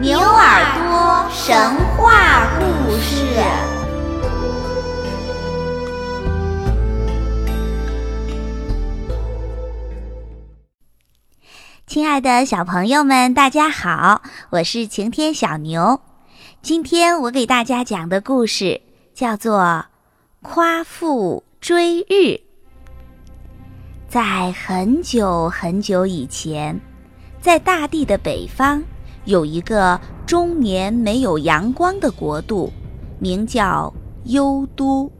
牛耳朵神话故事。亲爱的小朋友们，大家好，我是晴天小牛。今天我给大家讲的故事叫做《夸父追日》。在很久很久以前，在大地的北方，有一个终年没有阳光的国度，名叫幽都。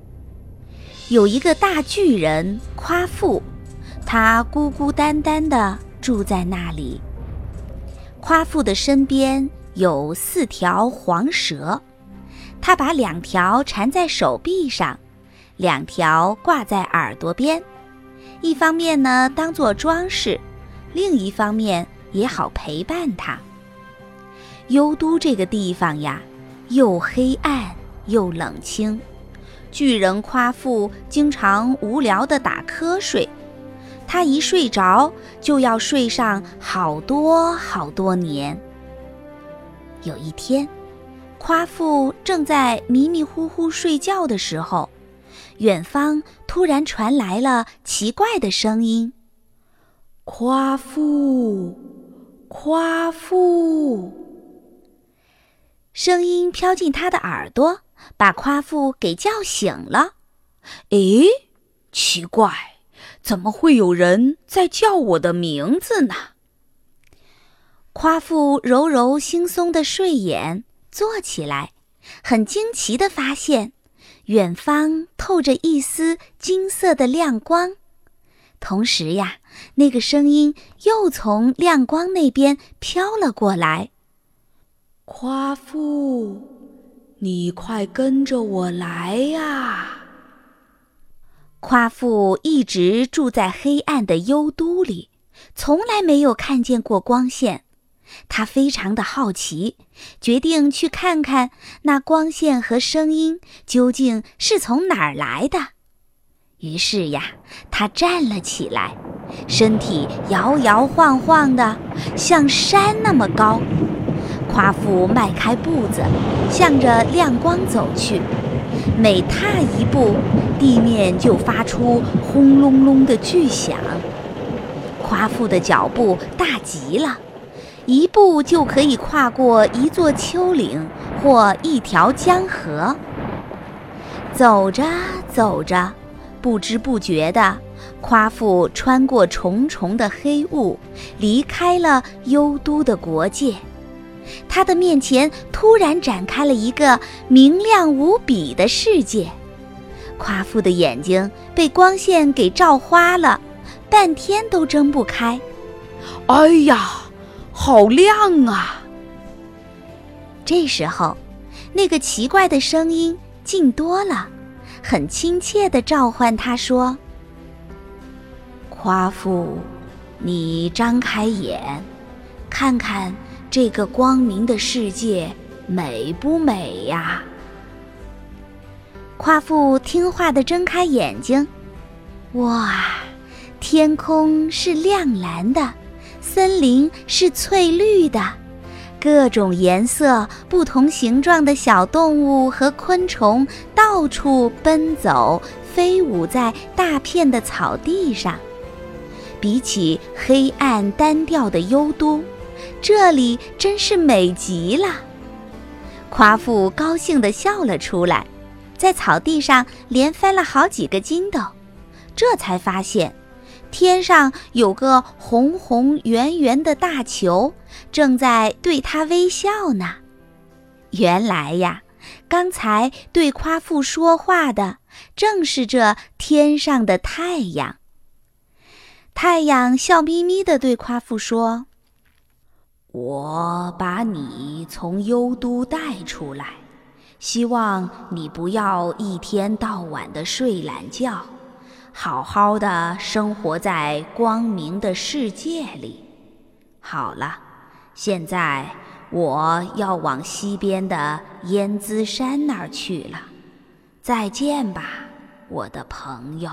有一个大巨人夸父，他孤孤单单地住在那里。夸父的身边有四条黄蛇，他把两条缠在手臂上，两条挂在耳朵边。一方面呢，当做装饰；另一方面也好陪伴他。幽都这个地方呀，又黑暗又冷清。巨人夸父经常无聊地打瞌睡，他一睡着就要睡上好多好多年。有一天，夸父正在迷迷糊糊睡觉的时候。远方突然传来了奇怪的声音：“夸父，夸父！”声音飘进他的耳朵，把夸父给叫醒了。诶，奇怪，怎么会有人在叫我的名字呢？夸父揉揉惺忪的睡眼，坐起来，很惊奇地发现。远方透着一丝金色的亮光，同时呀，那个声音又从亮光那边飘了过来。夸父，你快跟着我来呀！夸父一直住在黑暗的幽都里，从来没有看见过光线。他非常的好奇，决定去看看那光线和声音究竟是从哪儿来的。于是呀，他站了起来，身体摇摇晃晃的，像山那么高。夸父迈开步子，向着亮光走去。每踏一步，地面就发出轰隆隆的巨响。夸父的脚步大极了。一步就可以跨过一座丘陵或一条江河。走着走着，不知不觉的，夸父穿过重重的黑雾，离开了幽都的国界。他的面前突然展开了一个明亮无比的世界。夸父的眼睛被光线给照花了，半天都睁不开。哎呀！好亮啊！这时候，那个奇怪的声音近多了，很亲切地召唤他说：“夸父，你张开眼，看看这个光明的世界美不美呀？”夸父听话地睁开眼睛，哇，天空是亮蓝的。森林是翠绿的，各种颜色、不同形状的小动物和昆虫到处奔走、飞舞在大片的草地上。比起黑暗单调的幽都，这里真是美极了。夸父高兴地笑了出来，在草地上连翻了好几个筋斗，这才发现。天上有个红红圆圆的大球，正在对他微笑呢。原来呀，刚才对夸父说话的正是这天上的太阳。太阳笑眯眯地对夸父说：“我把你从幽都带出来，希望你不要一天到晚的睡懒觉。”好好的生活在光明的世界里。好了，现在我要往西边的烟姿山那儿去了。再见吧，我的朋友。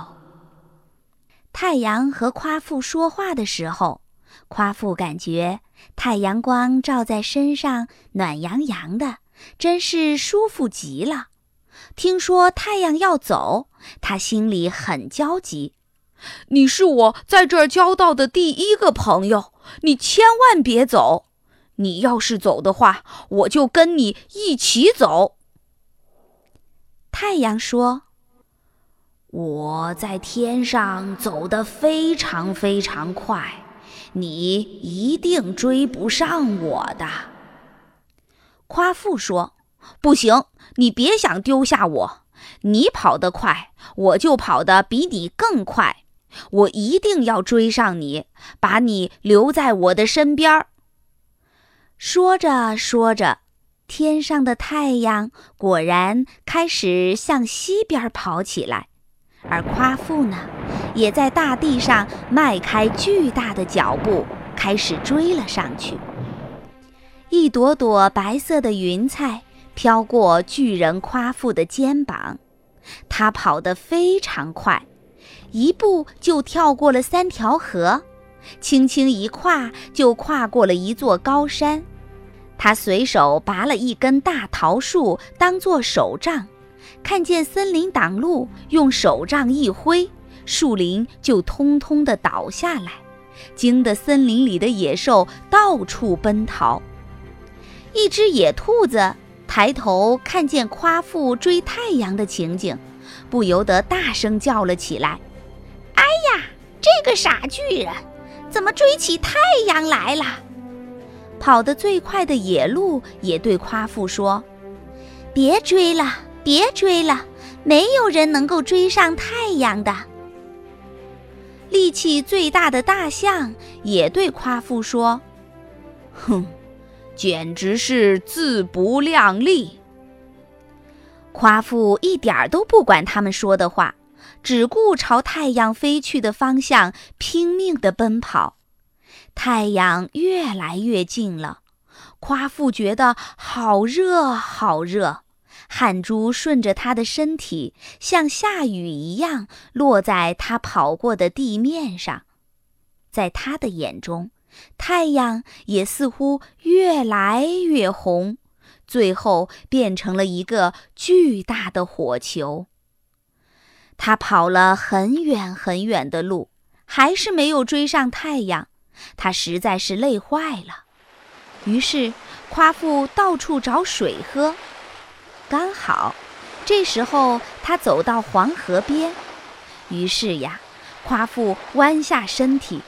太阳和夸父说话的时候，夸父感觉太阳光照在身上，暖洋洋的，真是舒服极了。听说太阳要走，他心里很焦急。你是我在这儿交到的第一个朋友，你千万别走。你要是走的话，我就跟你一起走。太阳说：“我在天上走得非常非常快，你一定追不上我的。”夸父说：“不行，你别想丢下我。你跑得快，我就跑得比你更快。我一定要追上你，把你留在我的身边。”说着说着，天上的太阳果然开始向西边跑起来，而夸父呢，也在大地上迈开巨大的脚步，开始追了上去。一朵朵白色的云彩飘过巨人夸父的肩膀，他跑得非常快，一步就跳过了三条河。轻轻一跨，就跨过了一座高山。他随手拔了一根大桃树当做手杖，看见森林挡路，用手杖一挥，树林就通通的倒下来，惊得森林里的野兽到处奔逃。一只野兔子抬头看见夸父追太阳的情景，不由得大声叫了起来：“哎呀，这个傻巨人！”怎么追起太阳来了？跑得最快的野鹿也对夸父说：“别追了，别追了，没有人能够追上太阳的。”力气最大的大象也对夸父说：“哼，简直是自不量力。”夸父一点儿都不管他们说的话。只顾朝太阳飞去的方向拼命地奔跑，太阳越来越近了。夸父觉得好热，好热，汗珠顺着他的身体像下雨一样落在他跑过的地面上。在他的眼中，太阳也似乎越来越红，最后变成了一个巨大的火球。他跑了很远很远的路，还是没有追上太阳。他实在是累坏了。于是，夸父到处找水喝。刚好，这时候他走到黄河边。于是呀，夸父弯下身体，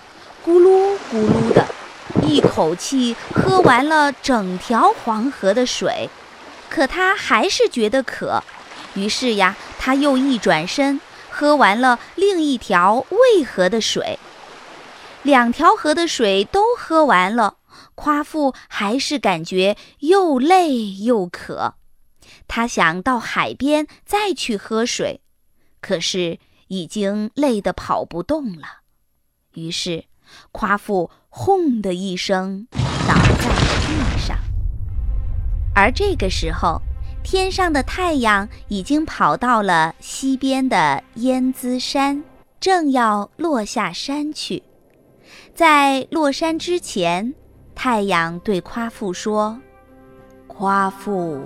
咕噜咕噜的，一口气喝完了整条黄河的水。可他还是觉得渴。于是呀，他又一转身，喝完了另一条渭河的水。两条河的水都喝完了，夸父还是感觉又累又渴。他想到海边再去喝水，可是已经累得跑不动了。于是，夸父“轰”的一声倒在了地上。而这个时候，天上的太阳已经跑到了西边的燕姿山，正要落下山去。在落山之前，太阳对夸父说：“夸父，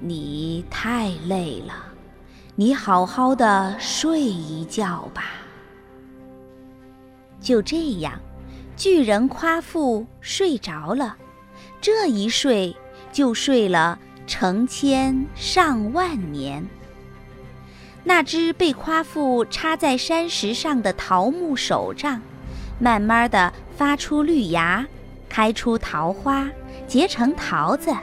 你太累了，你好好的睡一觉吧。”就这样，巨人夸父睡着了。这一睡就睡了。成千上万年，那只被夸父插在山石上的桃木手杖，慢慢的发出绿芽，开出桃花，结成桃子，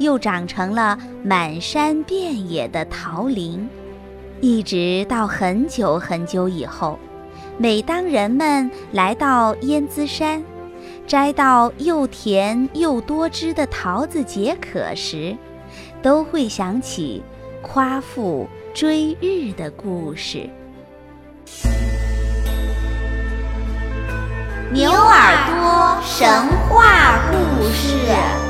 又长成了满山遍野的桃林。一直到很久很久以后，每当人们来到燕姿山，摘到又甜又多汁的桃子解渴时，都会想起夸父追日的故事。牛耳朵神话故事。